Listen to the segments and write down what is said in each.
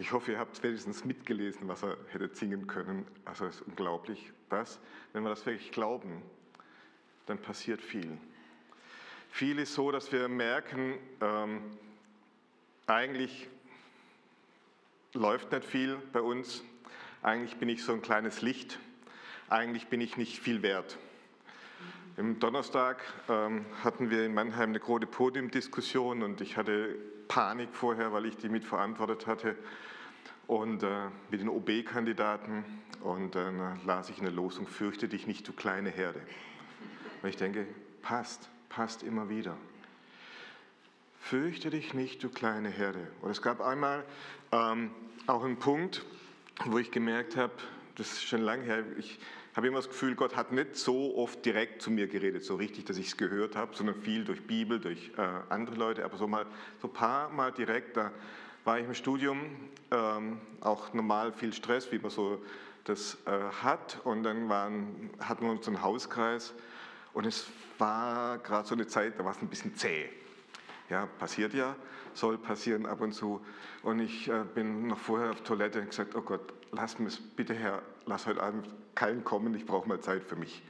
Ich hoffe, ihr habt wenigstens mitgelesen, was er hätte singen können. Also es ist unglaublich, dass, wenn wir das wirklich glauben, dann passiert viel. Viel ist so, dass wir merken, ähm, eigentlich läuft nicht viel bei uns. Eigentlich bin ich so ein kleines Licht. Eigentlich bin ich nicht viel wert. Im Donnerstag ähm, hatten wir in Mannheim eine große Podiumdiskussion und ich hatte Panik vorher, weil ich die mitverantwortet hatte und äh, mit den OB-Kandidaten und äh, dann las ich eine Losung, fürchte dich nicht, du kleine Herde. Und ich denke, passt, passt immer wieder. Fürchte dich nicht, du kleine Herde. Und es gab einmal ähm, auch einen Punkt, wo ich gemerkt habe, das ist schon lange her, ich habe immer das Gefühl, Gott hat nicht so oft direkt zu mir geredet, so richtig, dass ich es gehört habe, sondern viel durch Bibel, durch äh, andere Leute, aber so mal so ein paar Mal direkt, da war ich im Studium, ähm, auch normal viel Stress, wie man so das äh, hat. Und dann waren, hatten wir unseren Hauskreis und es war gerade so eine Zeit, da war es ein bisschen zäh. Ja, passiert ja, soll passieren ab und zu. Und ich äh, bin noch vorher auf Toilette und gesagt, oh Gott, lass mich bitte her, lass heute Abend keinen kommen, ich brauche mal Zeit für mich.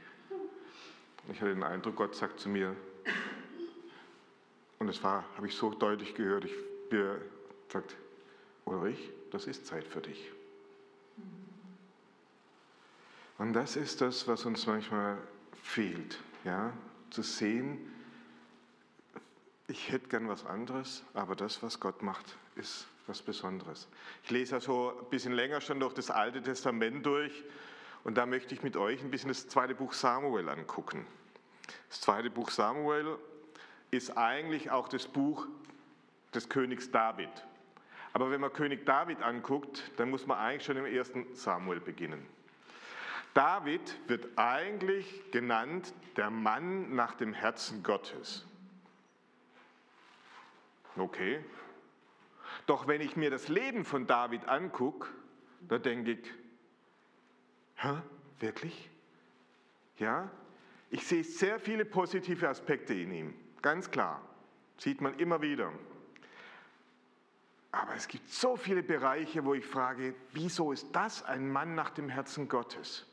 Ich hatte den Eindruck, Gott sagt zu mir, und es war, habe ich so deutlich gehört, ich, wir sagt, Ulrich, das ist Zeit für dich. Und das ist das, was uns manchmal fehlt, ja, zu sehen, ich hätte gern was anderes, aber das, was Gott macht, ist was Besonderes. Ich lese ja so ein bisschen länger schon durch das Alte Testament durch und da möchte ich mit euch ein bisschen das zweite Buch Samuel angucken. Das zweite Buch Samuel ist eigentlich auch das Buch des Königs David. Aber wenn man König David anguckt, dann muss man eigentlich schon im ersten Samuel beginnen. David wird eigentlich genannt der Mann nach dem Herzen Gottes. Okay. Doch wenn ich mir das Leben von David angucke, da denke ich, hä, wirklich? Ja, ich sehe sehr viele positive Aspekte in ihm, ganz klar. Sieht man immer wieder. Aber es gibt so viele Bereiche, wo ich frage, wieso ist das ein Mann nach dem Herzen Gottes?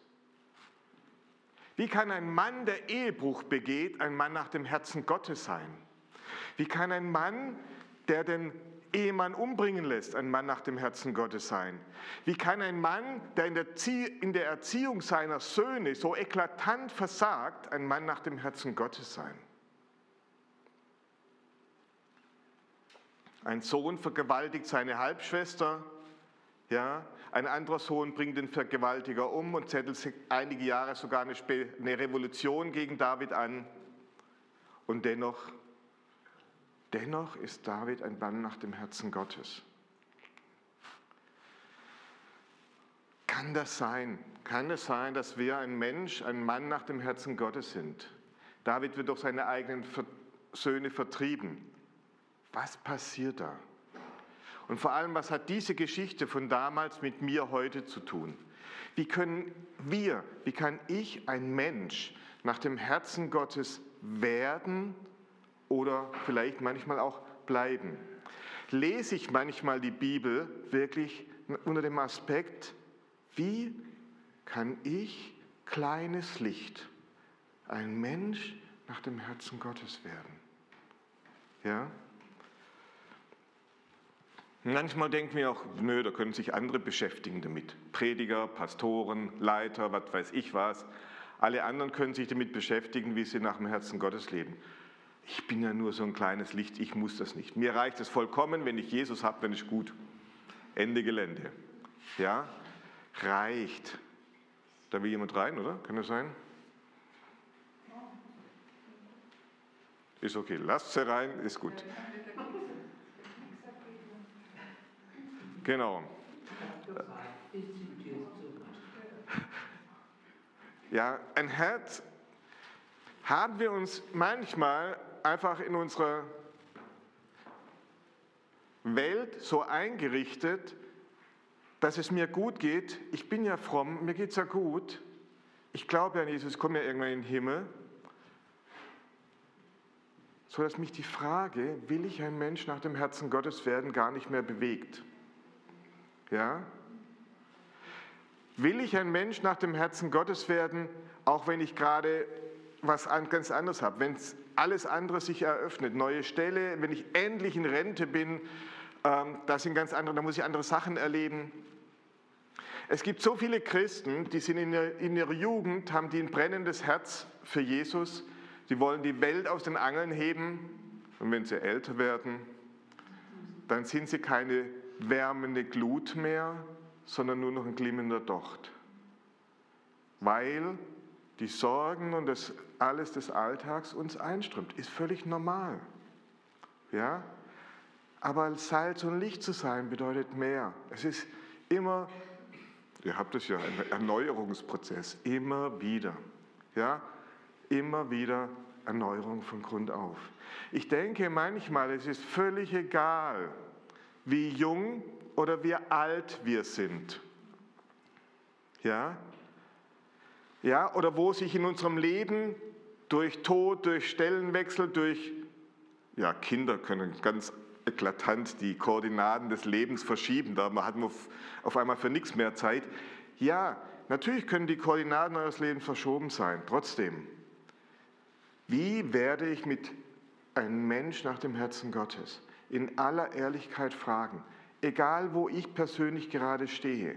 Wie kann ein Mann, der Ehebruch begeht, ein Mann nach dem Herzen Gottes sein? Wie kann ein Mann, der den Ehemann umbringen lässt, ein Mann nach dem Herzen Gottes sein? Wie kann ein Mann, der in der, Erziehung seiner Söhne so eklatant versagt, ein Mann nach dem Herzen Gottes sein? Ein Sohn vergewaltigt seine Halbschwester, ja, ein anderer Sohn bringt den Vergewaltiger um und zettelt einige Jahre sogar eine, Revolution gegen David an. Und dennoch, dennoch ist David ein Mann nach dem Herzen Gottes. Kann das sein? Kann es sein, dass wir ein Mensch, ein Mann nach dem Herzen Gottes sind? David wird durch seine eigenen Söhne vertrieben. Was passiert da? Und vor allem, was hat diese Geschichte von damals mit mir heute zu tun? Wie können wir, wie kann ich ein Mensch nach dem Herzen Gottes werden oder vielleicht manchmal auch bleiben? Lese ich manchmal die Bibel wirklich unter dem Aspekt, wie kann ich, kleines Licht, ein Mensch nach dem Herzen Gottes werden? Ja? Manchmal denken wir auch, nö, da können sich andere beschäftigen damit. Prediger, Pastoren, Leiter, was weiß ich was. Alle anderen können sich damit beschäftigen, wie sie nach dem Herzen Gottes leben. Ich bin ja nur so ein kleines Licht, ich muss das nicht. Mir reicht es vollkommen, wenn ich Jesus habe, dann ist gut. Ende Gelände. Ja, reicht. Da will jemand rein, oder? Kann das sein? Ist okay, lasst sie rein, ist gut. Genau. Ja, ein Herz haben wir uns manchmal einfach in unserer Welt so eingerichtet, dass es mir gut geht. Ich bin ja fromm, mir geht es ja gut. Ich glaube an Jesus, komme ja irgendwann in den Himmel. So dass mich die Frage, will ich ein Mensch nach dem Herzen Gottes werden, gar nicht mehr bewegt. Ja? Will ich ein Mensch nach dem Herzen Gottes werden, auch wenn ich gerade was ganz anderes habe, wenn alles andere sich eröffnet, neue Stelle, wenn ich endlich in Rente bin, ähm, das sind ganz andere, da muss ich andere Sachen erleben. Es gibt so viele Christen, die sind in, ihrer Jugend, haben die ein brennendes Herz für Jesus, sie wollen die Welt aus den Angeln heben und wenn sie älter werden, dann sind sie keine wärmende Glut mehr, sondern nur noch ein glimmender Docht. Weil die Sorgen und das alles des Alltags uns einströmt. Ist völlig normal. Ja? Aber Salz und Licht zu sein bedeutet mehr. Es ist immer, ihr habt es ja, ein Erneuerungsprozess, immer wieder. Ja? Immer wieder Erneuerung von Grund auf. Ich denke manchmal, es ist völlig egal, wie jung oder wie alt wir sind. Ja? Ja, oder wo sich in unserem Leben durch Tod, durch Stellenwechsel, durch ja, Kinder können ganz eklatant die Koordinaten des Lebens verschieben. Da hat man auf einmal für nichts mehr Zeit. Ja, natürlich können die Koordinaten eures Lebens verschoben sein. Trotzdem, wie werde ich mit einem Mensch nach dem Herzen Gottes in aller Ehrlichkeit fragen, egal wo ich persönlich gerade stehe,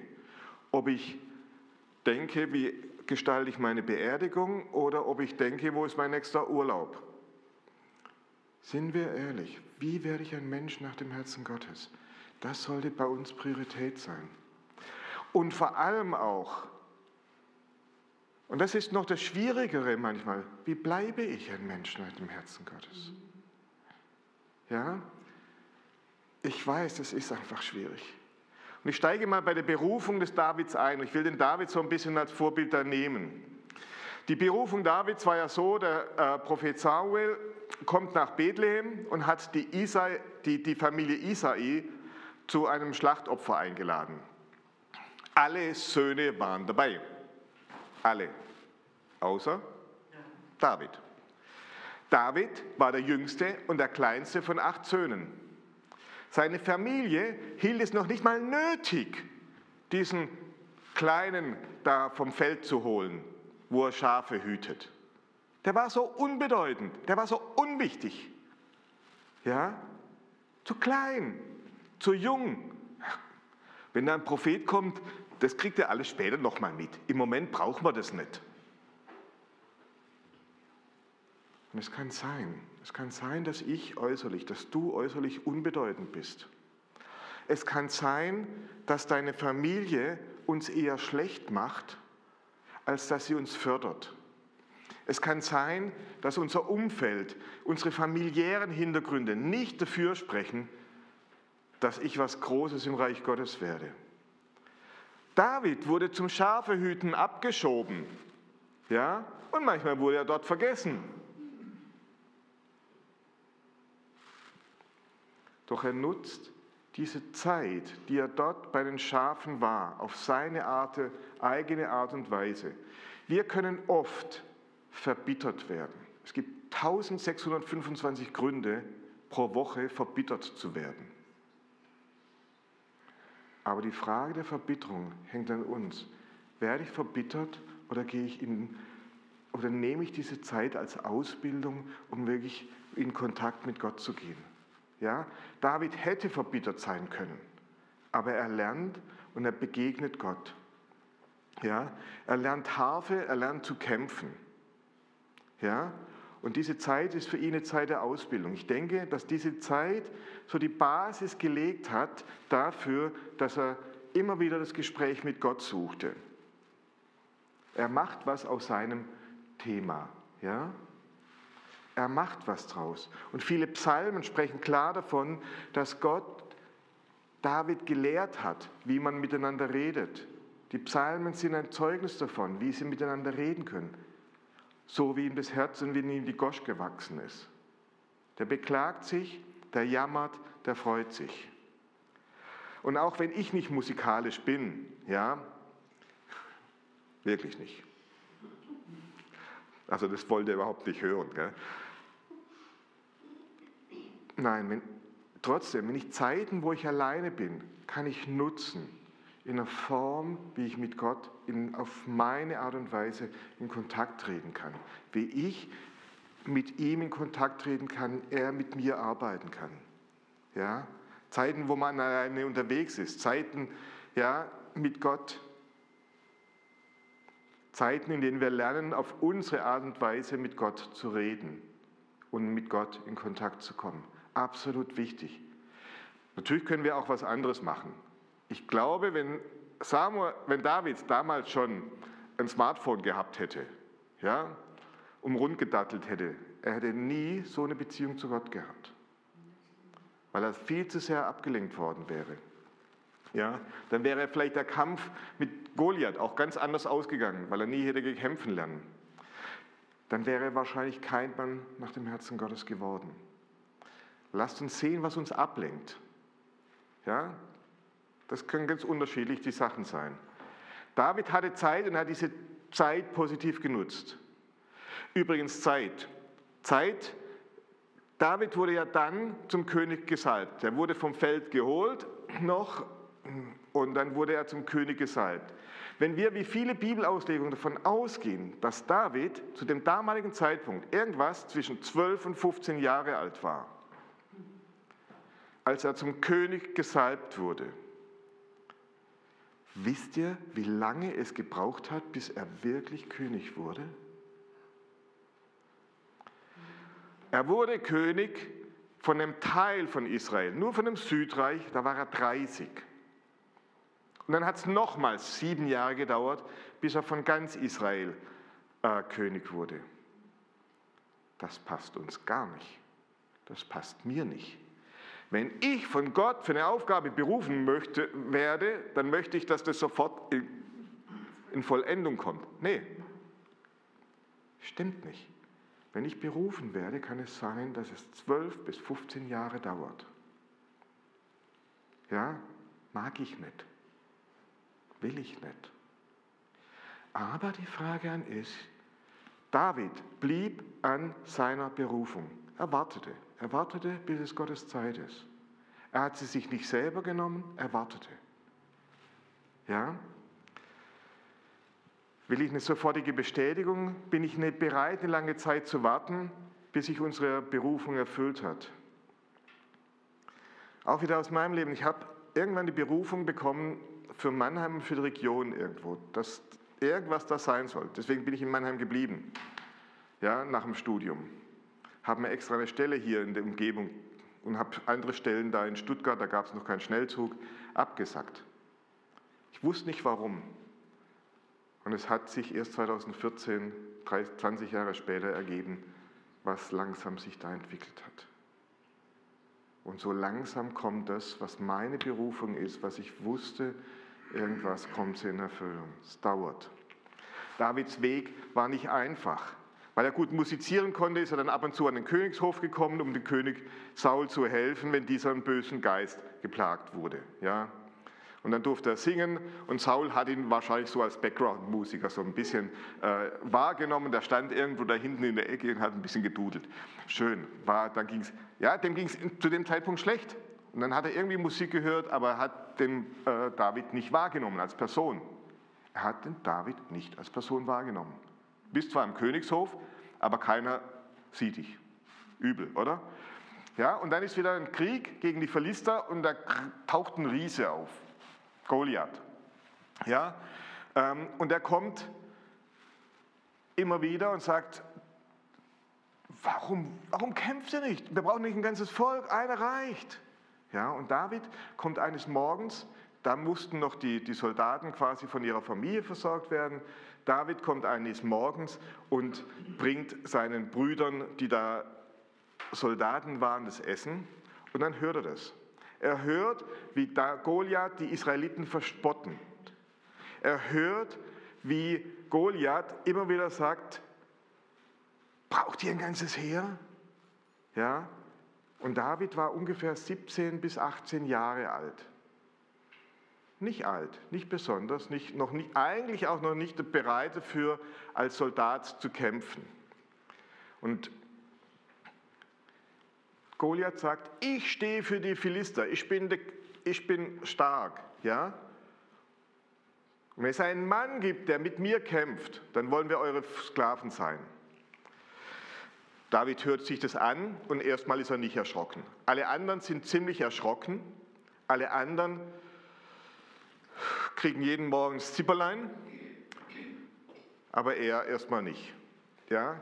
ob ich denke, wie gestalte ich meine Beerdigung oder ob ich denke, wo ist mein nächster Urlaub. Sind wir ehrlich, wie werde ich ein Mensch nach dem Herzen Gottes? Das sollte bei uns Priorität sein. Und vor allem auch, und das ist noch das Schwierigere manchmal, wie bleibe ich ein Mensch nach dem Herzen Gottes? Ja, ich weiß, das ist einfach schwierig. Und ich steige mal bei der Berufung des Davids ein. Ich will den David so ein bisschen als Vorbild da nehmen. Die Berufung Davids war ja so, der äh, Prophet Samuel kommt nach Bethlehem und hat die, Isai, die, die Familie Isai zu einem Schlachtopfer eingeladen. Alle Söhne waren dabei. Alle. Außer David. David war der jüngste und der kleinste von acht Söhnen. Seine Familie hielt es noch nicht mal nötig, diesen Kleinen da vom Feld zu holen, wo er Schafe hütet. Der war so unbedeutend, der war so unwichtig. Ja? Zu klein, zu jung. Wenn da ein Prophet kommt, das kriegt er alles später nochmal mit. Im Moment brauchen wir das nicht. Und es kann sein, es kann sein, dass ich äußerlich, dass du äußerlich unbedeutend bist. Es kann sein, dass deine Familie uns eher schlecht macht, als dass sie uns fördert. Es kann sein, dass unser Umfeld, unsere familiären Hintergründe nicht dafür sprechen, dass ich was Großes im Reich Gottes werde. David wurde zum Schafehüten abgeschoben, ja, und manchmal wurde er dort vergessen. Doch er nutzt diese Zeit, die er dort bei den Schafen war, auf seine Art, eigene Art und Weise. Wir können oft verbittert werden. Es gibt 1625 Gründe pro Woche verbittert zu werden. Aber die Frage der Verbitterung hängt an uns. Werde ich verbittert oder gehe ich in oder nehme ich diese Zeit als Ausbildung, um wirklich in Kontakt mit Gott zu gehen? Ja? David hätte verbittert sein können, aber er lernt und er begegnet Gott. Ja? Er lernt Harfe, er lernt zu kämpfen. Ja? Und diese Zeit ist für ihn eine Zeit der Ausbildung. Ich denke, dass diese Zeit so die Basis gelegt hat dafür, dass er immer wieder das Gespräch mit Gott suchte. Er macht was aus seinem Thema. Ja? Er macht was draus. Und viele Psalmen sprechen klar davon, dass Gott David gelehrt hat, wie man miteinander redet. Die Psalmen sind ein Zeugnis davon, wie sie miteinander reden können. So wie ihm das Herz und wie ihm die Gosch gewachsen ist. Der beklagt sich, der jammert, der freut sich. Und auch wenn ich nicht musikalisch bin, ja, wirklich nicht. Also das wollte er überhaupt nicht hören. Gell? Nein, wenn trotzdem, wenn ich Zeiten, wo ich alleine bin, kann ich nutzen in einer Form, wie ich mit Gott in, auf meine Art und Weise in Kontakt treten kann. Wie ich mit ihm in Kontakt treten kann, er mit mir arbeiten kann. Ja? Zeiten, wo man alleine unterwegs ist, Zeiten ja, mit Gott, Zeiten, in denen wir lernen, auf unsere Art und Weise mit Gott zu reden und mit Gott in Kontakt zu kommen. Absolut wichtig. Natürlich können wir auch was anderes machen. Ich glaube, wenn, Samuel, wenn David damals schon ein Smartphone gehabt hätte, ja, umrundgedattelt hätte, er hätte nie so eine Beziehung zu Gott gehabt, weil er viel zu sehr abgelenkt worden wäre. Ja, dann wäre vielleicht der Kampf mit Goliath auch ganz anders ausgegangen, weil er nie hätte gekämpfen lernen. Dann wäre er wahrscheinlich kein Mann nach dem Herzen Gottes geworden. Lasst uns sehen, was uns ablenkt. Ja, das können ganz unterschiedlich die Sachen sein. David hatte Zeit und hat diese Zeit positiv genutzt. Übrigens Zeit. Zeit, David wurde ja dann zum König gesalbt. Er wurde vom Feld geholt noch und dann wurde er zum König gesalbt. Wenn wir wie viele Bibelauslegungen davon ausgehen, dass David zu dem damaligen Zeitpunkt irgendwas zwischen 12 und 15 Jahre alt war, als er zum König gesalbt wurde, wisst ihr, wie lange es gebraucht hat, bis er wirklich König wurde? Er wurde König von einem Teil von Israel, nur von dem Südreich, da war er 30. Und dann hat es nochmals sieben Jahre gedauert, bis er von ganz Israel äh, König wurde. Das passt uns gar nicht. Das passt mir nicht. Wenn ich von Gott für eine Aufgabe berufen möchte, werde, dann möchte ich, dass das sofort in, in Vollendung kommt. Nee, stimmt nicht. Wenn ich berufen werde, kann es sein, dass es zwölf bis 15 Jahre dauert. Ja, mag ich nicht. Will ich nicht. Aber die Frage an ist, David blieb an seiner Berufung. Er wartete. Er wartete, bis es Gottes Zeit ist. Er hat sie sich nicht selber genommen, er wartete. Ja? Will ich eine sofortige Bestätigung? Bin ich nicht bereit, eine lange Zeit zu warten, bis sich unsere Berufung erfüllt hat? Auch wieder aus meinem Leben. Ich habe irgendwann die Berufung bekommen, für Mannheim und für die Region irgendwo, dass irgendwas da sein soll. Deswegen bin ich in Mannheim geblieben, ja, nach dem Studium. Habe mir extra eine Stelle hier in der Umgebung und habe andere Stellen da in Stuttgart, da gab es noch keinen Schnellzug, abgesagt. Ich wusste nicht warum. Und es hat sich erst 2014, 20 Jahre später ergeben, was langsam sich da entwickelt hat. Und so langsam kommt das, was meine Berufung ist, was ich wusste, irgendwas kommt in Erfüllung. Es dauert. Davids Weg war nicht einfach. Weil er gut musizieren konnte, ist er dann ab und zu an den Königshof gekommen, um dem König Saul zu helfen, wenn dieser einen bösen Geist geplagt wurde. Ja? Und dann durfte er singen und Saul hat ihn wahrscheinlich so als Background-Musiker so ein bisschen äh, wahrgenommen. Der stand irgendwo da hinten in der Ecke und hat ein bisschen gedudelt. Schön, war, dann ging's, ja, dem ging es zu dem Zeitpunkt schlecht. Und dann hat er irgendwie Musik gehört, aber hat den äh, David nicht wahrgenommen als Person. Er hat den David nicht als Person wahrgenommen. Bist zwar im Königshof, aber keiner sieht dich. Übel, oder? Ja, und dann ist wieder ein Krieg gegen die Philister und da taucht ein Riese auf, Goliath. Ja, ähm, und er kommt immer wieder und sagt, warum, warum kämpft ihr nicht? Wir brauchen nicht ein ganzes Volk, einer reicht. Ja, und David kommt eines Morgens, da mussten noch die, die Soldaten quasi von ihrer Familie versorgt werden. David kommt eines Morgens und bringt seinen Brüdern, die da Soldaten waren, das Essen. Und dann hört er das. Er hört, wie Goliath die Israeliten verspotten. Er hört, wie Goliath immer wieder sagt, braucht ihr ein ganzes Heer? Ja, und David war ungefähr 17 bis 18 Jahre alt. Nicht alt, nicht besonders, nicht, noch nicht, eigentlich auch noch nicht bereit dafür, als Soldat zu kämpfen. Und Goliath sagt, ich stehe für die Philister, ich bin, de, ich bin stark. Ja? Und wenn es einen Mann gibt, der mit mir kämpft, dann wollen wir eure Sklaven sein. David hört sich das an und erstmal ist er nicht erschrocken. Alle anderen sind ziemlich erschrocken. Alle anderen kriegen jeden Morgen Zipperlein, aber er erstmal nicht. Ja?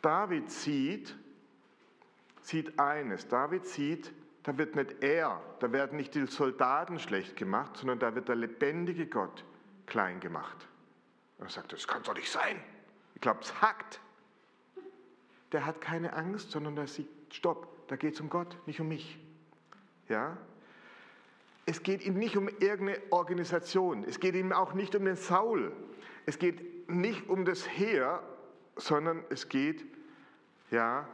David sieht, sieht eines. David sieht, da wird nicht er, da werden nicht die Soldaten schlecht gemacht, sondern da wird der lebendige Gott klein gemacht. Und er sagt, das kann doch nicht sein. Ich glaube, es hackt. Der hat keine Angst, sondern der sieht, stopp, da geht es um Gott, nicht um mich. Ja? Es geht ihm nicht um irgendeine Organisation. Es geht ihm auch nicht um den Saul. Es geht nicht um das Heer, sondern es geht ja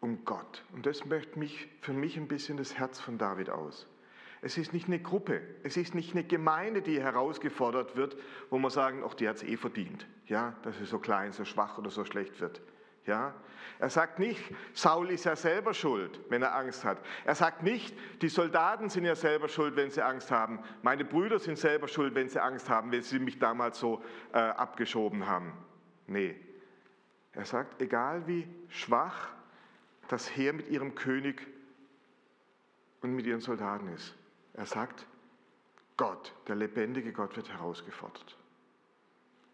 um Gott. Und das möchte mich für mich ein bisschen das Herz von David aus. Es ist nicht eine Gruppe, es ist nicht eine Gemeinde, die herausgefordert wird, wo man sagen, ach, die hat es eh verdient, ja, dass sie so klein, so schwach oder so schlecht wird. Ja? Er sagt nicht, Saul ist ja selber schuld, wenn er Angst hat. Er sagt nicht, die Soldaten sind ja selber schuld, wenn sie Angst haben. Meine Brüder sind selber schuld, wenn sie Angst haben, wenn sie mich damals so äh, abgeschoben haben. Nee. Er sagt, egal wie schwach das Heer mit ihrem König und mit ihren Soldaten ist. Er sagt, Gott, der lebendige Gott wird herausgefordert.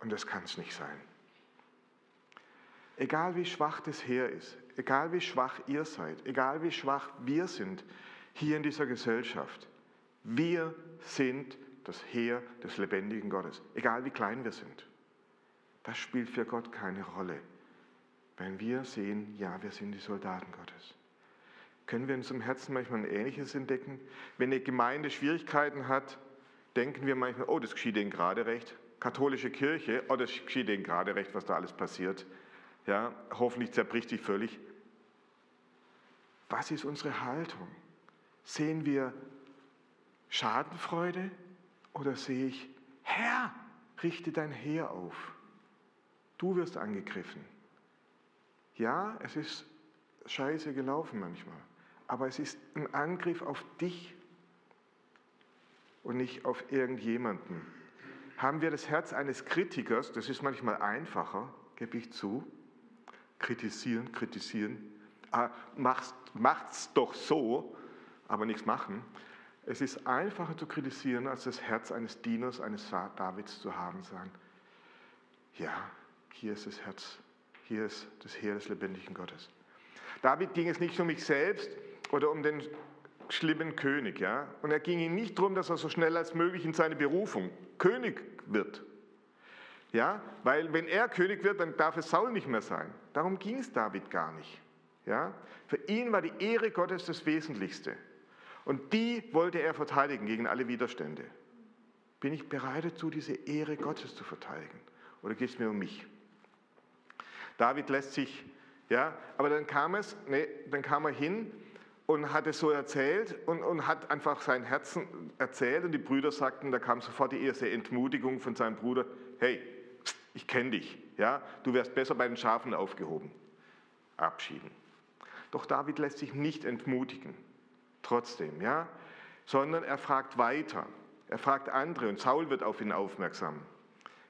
Und das kann es nicht sein. Egal wie schwach das Heer ist, egal wie schwach ihr seid, egal wie schwach wir sind hier in dieser Gesellschaft, wir sind das Heer des lebendigen Gottes, egal wie klein wir sind. Das spielt für Gott keine Rolle. Wenn wir sehen, ja, wir sind die Soldaten Gottes. Können wir in unserem Herzen manchmal ein Ähnliches entdecken? Wenn eine Gemeinde Schwierigkeiten hat, denken wir manchmal, oh, das geschieht ihnen gerade recht. Katholische Kirche, oh, das geschieht ihnen gerade recht, was da alles passiert. Ja, hoffentlich zerbricht die völlig. Was ist unsere Haltung? Sehen wir Schadenfreude oder sehe ich, Herr, richte dein Heer auf. Du wirst angegriffen. Ja, es ist scheiße gelaufen manchmal, aber es ist ein Angriff auf dich und nicht auf irgendjemanden. Haben wir das Herz eines Kritikers, das ist manchmal einfacher, gebe ich zu, kritisieren, kritisieren. Ah, macht's, macht's doch so, aber nichts machen. Es ist einfacher zu kritisieren, als das Herz eines Dieners, eines Davids zu haben, sagen, ja, hier ist das Herz, hier ist das Heer des lebendigen Gottes. David ging es nicht um mich selbst oder um den schlimmen König, ja, und er ging ihm nicht darum, dass er so schnell als möglich in seine Berufung König wird. Ja, weil wenn er König wird, dann darf es Saul nicht mehr sein. Darum ging es David gar nicht. Ja, für ihn war die Ehre Gottes das Wesentlichste. Und die wollte er verteidigen gegen alle Widerstände. Bin ich bereit dazu, diese Ehre Gottes zu verteidigen? Oder geht es mir um mich? David lässt sich, ja, aber dann kam es, nee, dann kam er hin und hat es so erzählt und, und hat einfach sein Herzen erzählt und die Brüder sagten, da kam sofort die erste Entmutigung von seinem Bruder, hey, ich kenne dich, ja, du wärst besser bei den Schafen aufgehoben. Abschieden. Doch David lässt sich nicht entmutigen, trotzdem, ja, sondern er fragt weiter. Er fragt andere und Saul wird auf ihn aufmerksam.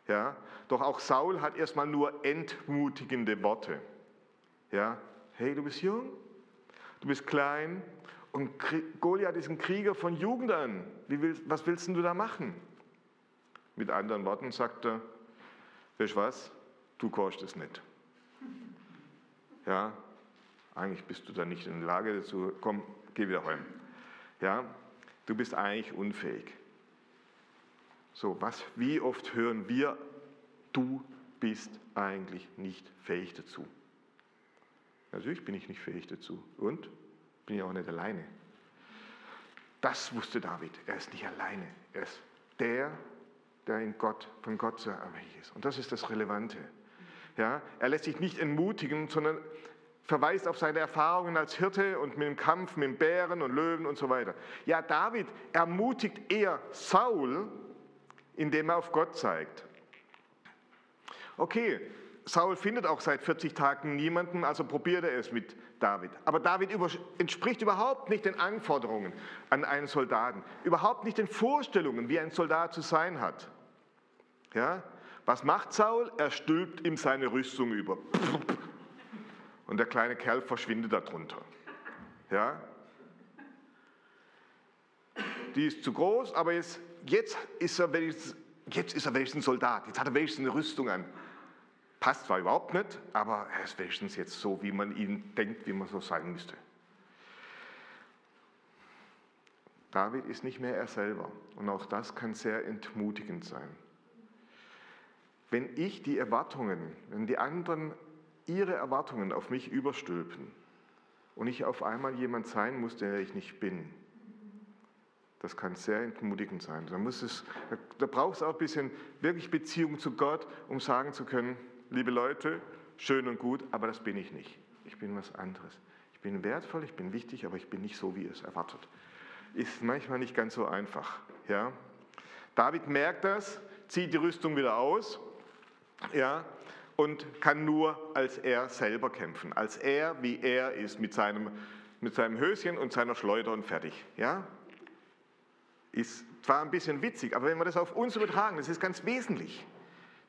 Ja, doch auch Saul hat erstmal nur entmutigende Worte. Ja, hey, du bist jung, du bist klein und Goliath ist ein Krieger von Jugend an. Willst, was willst du da machen? Mit anderen Worten sagt er, weißt du was, du kannst es nicht. Ja, eigentlich bist du da nicht in der Lage dazu, komm, geh wieder heim. Ja, du bist eigentlich unfähig. So, was, wie oft hören wir, du bist eigentlich nicht fähig dazu. Natürlich bin ich nicht fähig dazu. Und bin ich auch nicht alleine. Das wusste David. Er ist nicht alleine. Er ist der, der in Gott, von Gott so abhängig ist. Und das ist das Relevante. Ja, er lässt sich nicht entmutigen, sondern verweist auf seine Erfahrungen als Hirte und mit dem Kampf mit Bären und Löwen und so weiter. Ja, David ermutigt eher Saul, indem er auf Gott zeigt. Okay, Saul findet auch seit 40 Tagen niemanden, also probiert er es mit David. Aber David entspricht überhaupt nicht den Anforderungen an einen Soldaten, überhaupt nicht den Vorstellungen, wie ein Soldat zu sein hat. Ja? Was macht Saul? Er stülpt ihm seine Rüstung über. Und der kleine Kerl verschwindet darunter. Ja? Die ist zu groß, aber jetzt, jetzt, ist er wenigstens, ein Soldat. Jetzt hat er wenigstens eine Rüstung an. Passt zwar überhaupt nicht, aber er ist wenigstens jetzt so, wie man ihn denkt, wie man so sein müsste. David ist nicht mehr er selber. Und auch das kann sehr entmutigend sein. Wenn ich die Erwartungen, wenn die anderen ihre Erwartungen auf mich überstülpen und ich auf einmal jemand sein muss, der ich nicht bin, das kann sehr entmutigend sein. Da, muss es, da braucht es auch ein bisschen wirklich Beziehung zu Gott, um sagen zu können, liebe Leute, schön und gut, aber das bin ich nicht. Ich bin was anderes. Ich bin wertvoll, ich bin wichtig, aber ich bin nicht so, wie es erwartet. Ist manchmal nicht ganz so einfach. Ja? David merkt das, zieht die Rüstung wieder aus ja, und kann nur als er selber kämpfen, als er, wie er ist, mit seinem, mit seinem Höschen und seiner Schleuder und fertig. Ja? Ist zwar ein bisschen witzig, aber wenn wir das auf uns übertragen, das ist ganz wesentlich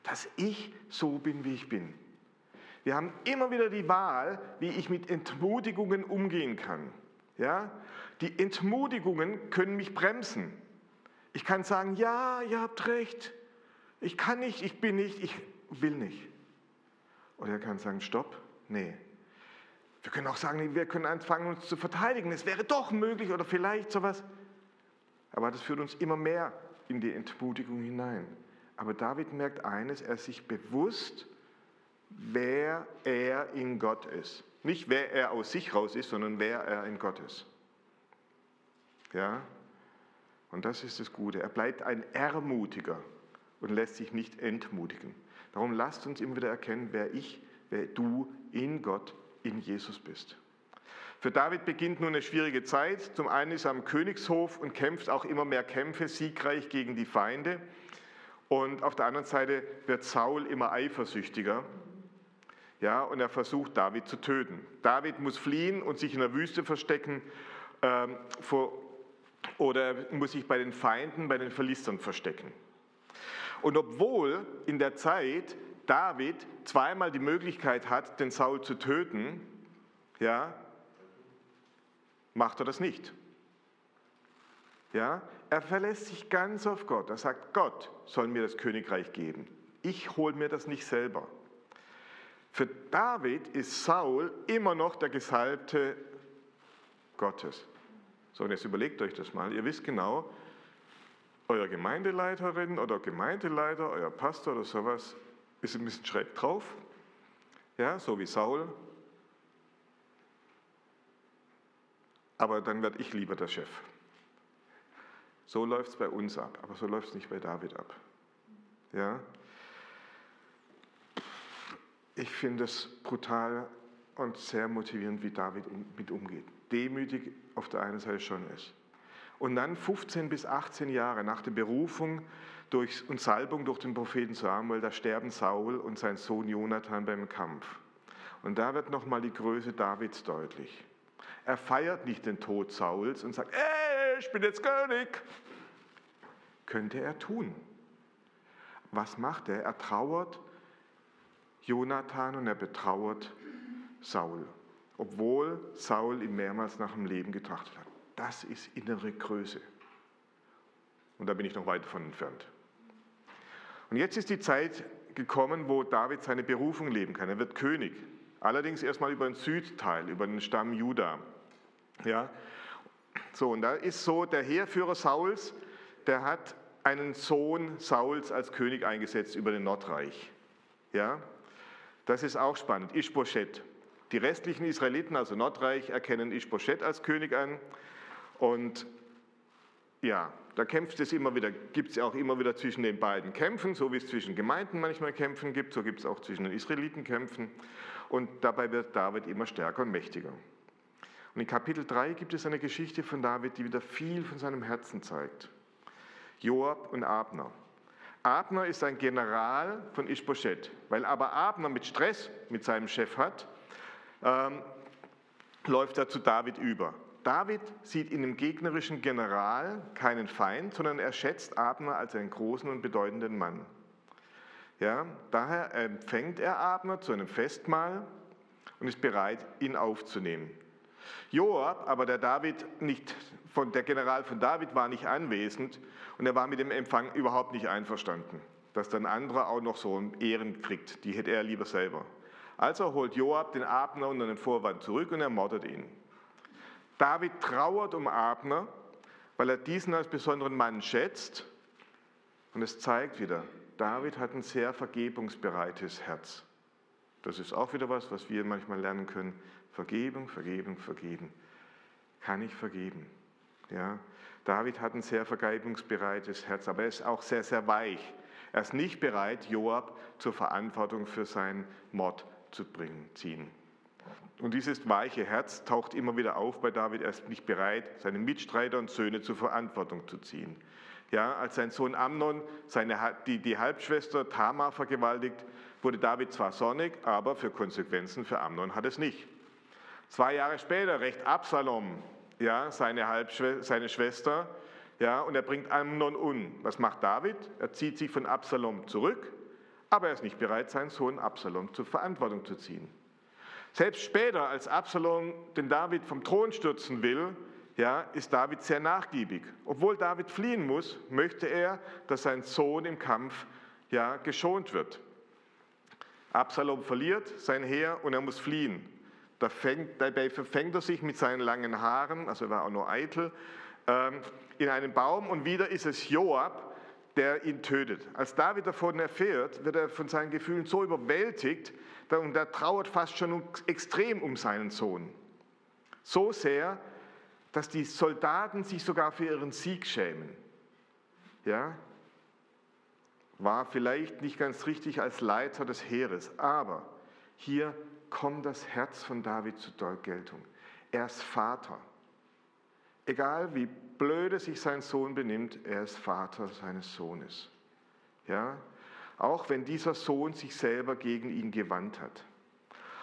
dass ich so bin, wie ich bin. Wir haben immer wieder die Wahl, wie ich mit Entmutigungen umgehen kann. Ja? Die Entmutigungen können mich bremsen. Ich kann sagen, ja, ihr habt recht, ich kann nicht, ich bin nicht, ich will nicht. Oder er kann sagen, stopp, nee. Wir können auch sagen, wir können anfangen, uns zu verteidigen. Es wäre doch möglich oder vielleicht sowas. Aber das führt uns immer mehr in die Entmutigung hinein. Aber David merkt eines, er ist sich bewusst, wer er in Gott ist. Nicht wer er aus sich raus ist, sondern wer er in Gott ist. Ja? Und das ist das Gute. Er bleibt ein Ermutiger und lässt sich nicht entmutigen. Darum lasst uns immer wieder erkennen, wer ich, wer du in Gott, in Jesus bist. Für David beginnt nun eine schwierige Zeit. Zum einen ist er am Königshof und kämpft auch immer mehr Kämpfe siegreich gegen die Feinde. Und auf der anderen Seite wird Saul immer eifersüchtiger. Ja, und er versucht, David zu töten. David muss fliehen und sich in der Wüste verstecken ähm, vor, oder muss sich bei den Feinden, bei den Verlistern verstecken. Und obwohl in der Zeit David zweimal die Möglichkeit hat, den Saul zu töten, ja, macht er das nicht. Ja, er verlässt sich ganz auf Gott. Er sagt, Gott soll mir das Königreich geben. Ich hole mir das nicht selber. Für David ist Saul immer noch der Gesalbte Gottes. So, und jetzt überlegt euch das mal. Ihr wisst genau, euer Gemeindeleiterin oder Gemeindeleiter, euer Pastor oder sowas ist ein bisschen schräg drauf. Ja, so wie Saul. Aber dann werde ich lieber der Chef. So läuft es bei uns ab, aber so läuft es nicht bei David ab. Ja? Ich finde es brutal und sehr motivierend, wie David mit umgeht. Demütig auf der einen Seite schon ist. Und dann 15 bis 18 Jahre nach der Berufung durch, und Salbung durch den Propheten Samuel, da sterben Saul und sein Sohn Jonathan beim Kampf. Und da wird nochmal die Größe Davids deutlich. Er feiert nicht den Tod Sauls und sagt, ey, ich bin jetzt König. Könnte er tun. Was macht er? Er trauert Jonathan und er betrauert Saul, obwohl Saul ihn mehrmals nach dem Leben getrachtet hat. Das ist innere Größe. Und da bin ich noch weit davon entfernt. Und jetzt ist die Zeit gekommen, wo David seine Berufung leben kann. Er wird König. Allerdings erstmal über den Südteil, über den Stamm Juda. Ja? So, und da ist so, der Heerführer Sauls, der hat einen Sohn Sauls als König eingesetzt über den Nordreich. Ja? Das ist auch spannend. Ishbosheth. Die restlichen Israeliten, also Nordreich, erkennen Ishbosheth als König an. Und ja, da kämpft es immer wieder, gibt es auch immer wieder zwischen den beiden Kämpfen, so wie es zwischen Gemeinden manchmal Kämpfen gibt, so gibt es auch zwischen den Israeliten Kämpfen. Und dabei wird David immer stärker und mächtiger. Und in Kapitel 3 gibt es eine Geschichte von David, die wieder viel von seinem Herzen zeigt. Joab und Abner. Abner ist ein General von Ishbosheth. Weil aber Abner mit Stress mit seinem Chef hat, ähm, läuft er zu David über. David sieht in dem gegnerischen General keinen Feind, sondern er schätzt Abner als einen großen und bedeutenden Mann. Ja, daher empfängt er Abner zu einem Festmahl und ist bereit, ihn aufzunehmen. Joab, aber der David nicht von der General von David war nicht anwesend und er war mit dem Empfang überhaupt nicht einverstanden, dass dann anderer auch noch so Ehren kriegt. Die hätte er lieber selber. Also holt Joab den Abner unter den Vorwand zurück und ermordet ihn. David trauert um Abner, weil er diesen als besonderen Mann schätzt. Und es zeigt wieder, David hat ein sehr vergebungsbereites Herz. Das ist auch wieder was, was wir manchmal lernen können. Vergebung, Vergebung, Vergeben. Kann ich vergeben? Ja, David hat ein sehr vergebungsbereites Herz, aber er ist auch sehr, sehr weich. Er ist nicht bereit, Joab zur Verantwortung für seinen Mord zu bringen, ziehen. Und dieses weiche Herz taucht immer wieder auf bei David. Er ist nicht bereit, seine Mitstreiter und Söhne zur Verantwortung zu ziehen. Ja, als sein Sohn Amnon seine, die, die Halbschwester Tamar vergewaltigt, wurde David zwar sonnig, aber für Konsequenzen für Amnon hat es nicht. Zwei Jahre später rächt Absalom ja, seine, seine Schwester ja, und er bringt Amnon um. Was macht David? Er zieht sich von Absalom zurück, aber er ist nicht bereit, seinen Sohn Absalom zur Verantwortung zu ziehen. Selbst später, als Absalom den David vom Thron stürzen will, ja, ist David sehr nachgiebig. Obwohl David fliehen muss, möchte er, dass sein Sohn im Kampf ja, geschont wird. Absalom verliert sein Heer und er muss fliehen. Dabei verfängt er sich mit seinen langen Haaren, also er war auch nur eitel, ähm, in einen Baum und wieder ist es Joab, der ihn tötet. Als David davon erfährt, wird er von seinen Gefühlen so überwältigt und er trauert fast schon extrem um seinen Sohn. So sehr, dass die Soldaten sich sogar für ihren Sieg schämen. Ja? War vielleicht nicht ganz richtig als Leiter des Heeres, aber hier kommt das Herz von David zur Geltung. Er ist Vater. Egal wie blöde sich sein Sohn benimmt, er ist Vater seines Sohnes. Ja? Auch wenn dieser Sohn sich selber gegen ihn gewandt hat.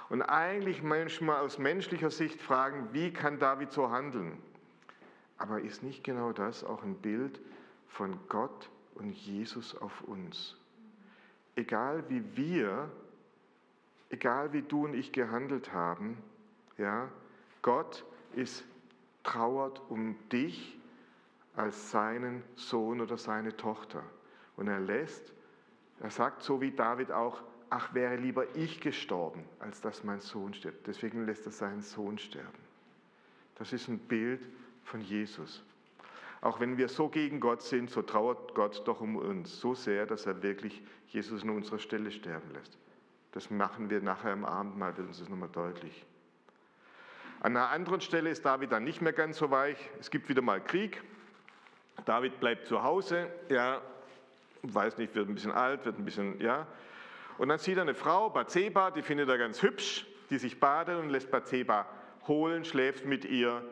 Und eigentlich manchmal aus menschlicher Sicht fragen, wie kann David so handeln? Aber ist nicht genau das auch ein Bild von Gott und Jesus auf uns? Egal wie wir, egal wie du und ich gehandelt haben, ja, Gott ist trauert um dich als seinen Sohn oder seine Tochter. Und er lässt, er sagt so wie David auch, ach wäre lieber ich gestorben, als dass mein Sohn stirbt. Deswegen lässt er seinen Sohn sterben. Das ist ein Bild von Jesus. Auch wenn wir so gegen Gott sind, so trauert Gott doch um uns so sehr, dass er wirklich Jesus an unserer Stelle sterben lässt. Das machen wir nachher im Abendmahl, wird uns das nochmal deutlich. An einer anderen Stelle ist David dann nicht mehr ganz so weich. Es gibt wieder mal Krieg. David bleibt zu Hause, ja, weiß nicht, wird ein bisschen alt, wird ein bisschen, ja. Und dann sieht er eine Frau, Bathseba, die findet er ganz hübsch, die sich badet und lässt Bathseba holen, schläft mit ihr.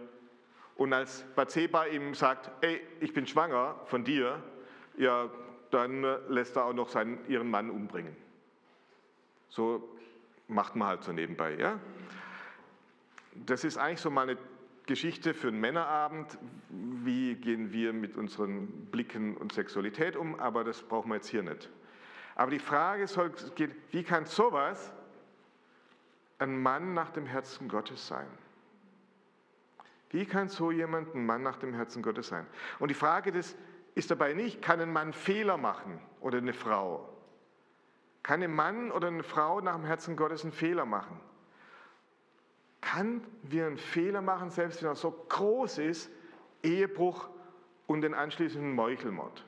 Und als Bathseba ihm sagt, ey, ich bin schwanger von dir, ja, dann lässt er auch noch seinen, ihren Mann umbringen. So macht man halt so nebenbei, ja. Das ist eigentlich so mal eine Geschichte für einen Männerabend. Wie gehen wir mit unseren Blicken und Sexualität um? Aber das brauchen wir jetzt hier nicht. Aber die Frage soll gehen, wie kann sowas ein Mann nach dem Herzen Gottes sein? Wie kann so jemand ein Mann nach dem Herzen Gottes sein? Und die Frage ist, ist dabei nicht, kann ein Mann Fehler machen oder eine Frau? Kann ein Mann oder eine Frau nach dem Herzen Gottes einen Fehler machen? kann wir einen Fehler machen, selbst wenn er so groß ist, Ehebruch und den anschließenden Meuchelmord.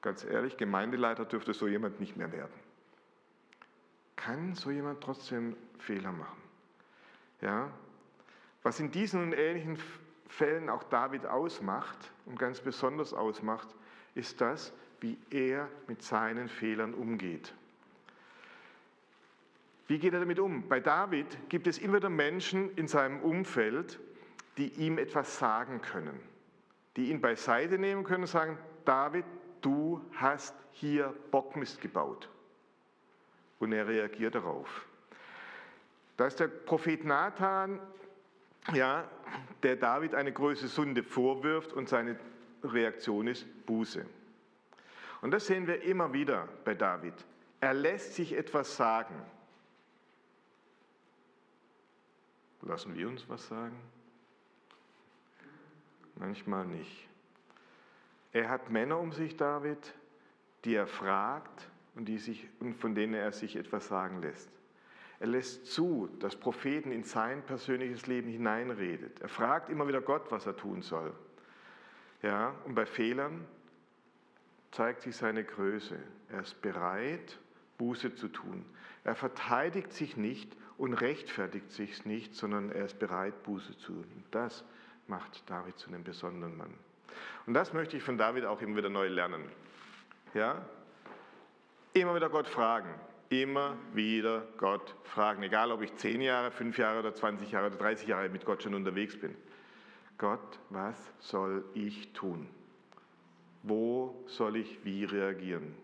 Ganz ehrlich, Gemeindeleiter dürfte so jemand nicht mehr werden. Kann so jemand trotzdem Fehler machen? Ja? Was in diesen und ähnlichen Fällen auch David ausmacht und ganz besonders ausmacht, ist das, wie er mit seinen Fehlern umgeht. Wie geht er damit um? Bei David gibt es immer wieder Menschen in seinem Umfeld, die ihm etwas sagen können, die ihn beiseite nehmen können und sagen, David, du hast hier Bockmist gebaut. Und er reagiert darauf. Da ist der Prophet Nathan ja, der David eine große Sünde vorwirft und seine Reaktion ist Buße. Und das sehen wir immer wieder bei David. Er lässt sich etwas sagen. Lassen wir uns was sagen? Manchmal nicht. Er hat Männer um sich, David, die er fragt und, die sich, und von denen er sich etwas sagen lässt. Er lässt zu, dass Propheten in sein persönliches Leben hineinredet. Er fragt immer wieder Gott, was er tun soll. Ja, und bei Fehlern zeigt sich seine Größe. Er ist bereit, Buße zu tun. Er verteidigt sich nicht und rechtfertigt sich nicht, sondern er ist bereit, Buße zu tun. Das macht David zu einem besonderen Mann. Und das möchte ich von David auch immer wieder neu lernen. Ja? Immer wieder Gott fragen. Immer wieder Gott fragen. Egal, ob ich 10 Jahre, 5 Jahre oder 20 Jahre oder 30 Jahre mit Gott schon unterwegs bin. Gott, was soll ich tun? Wo soll ich wie reagieren?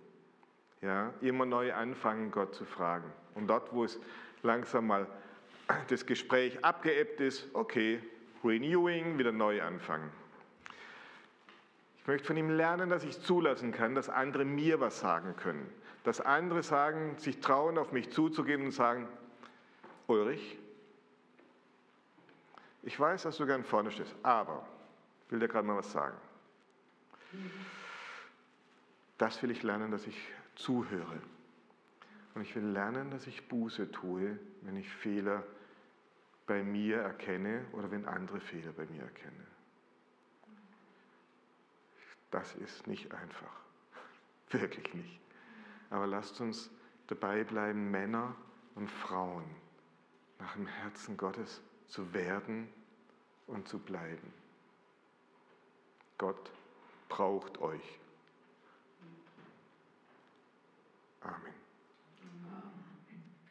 Ja, immer neu anfangen, Gott zu fragen. Und dort, wo es langsam mal das Gespräch abgeebbt ist, okay, renewing, wieder neu anfangen. Ich möchte von ihm lernen, dass ich zulassen kann, dass andere mir was sagen können. Dass andere sagen, sich trauen, auf mich zuzugehen und sagen, Ulrich, ich weiß, dass du gern vorne stehst, aber ich will dir gerade mal was sagen. Das will ich lernen, dass ich zuhöre. Und ich will lernen, dass ich Buße tue, wenn ich Fehler bei mir erkenne oder wenn andere Fehler bei mir erkennen. Das ist nicht einfach. Wirklich nicht. Aber lasst uns dabei bleiben, Männer und Frauen nach dem Herzen Gottes zu werden und zu bleiben. Gott braucht euch. Amen.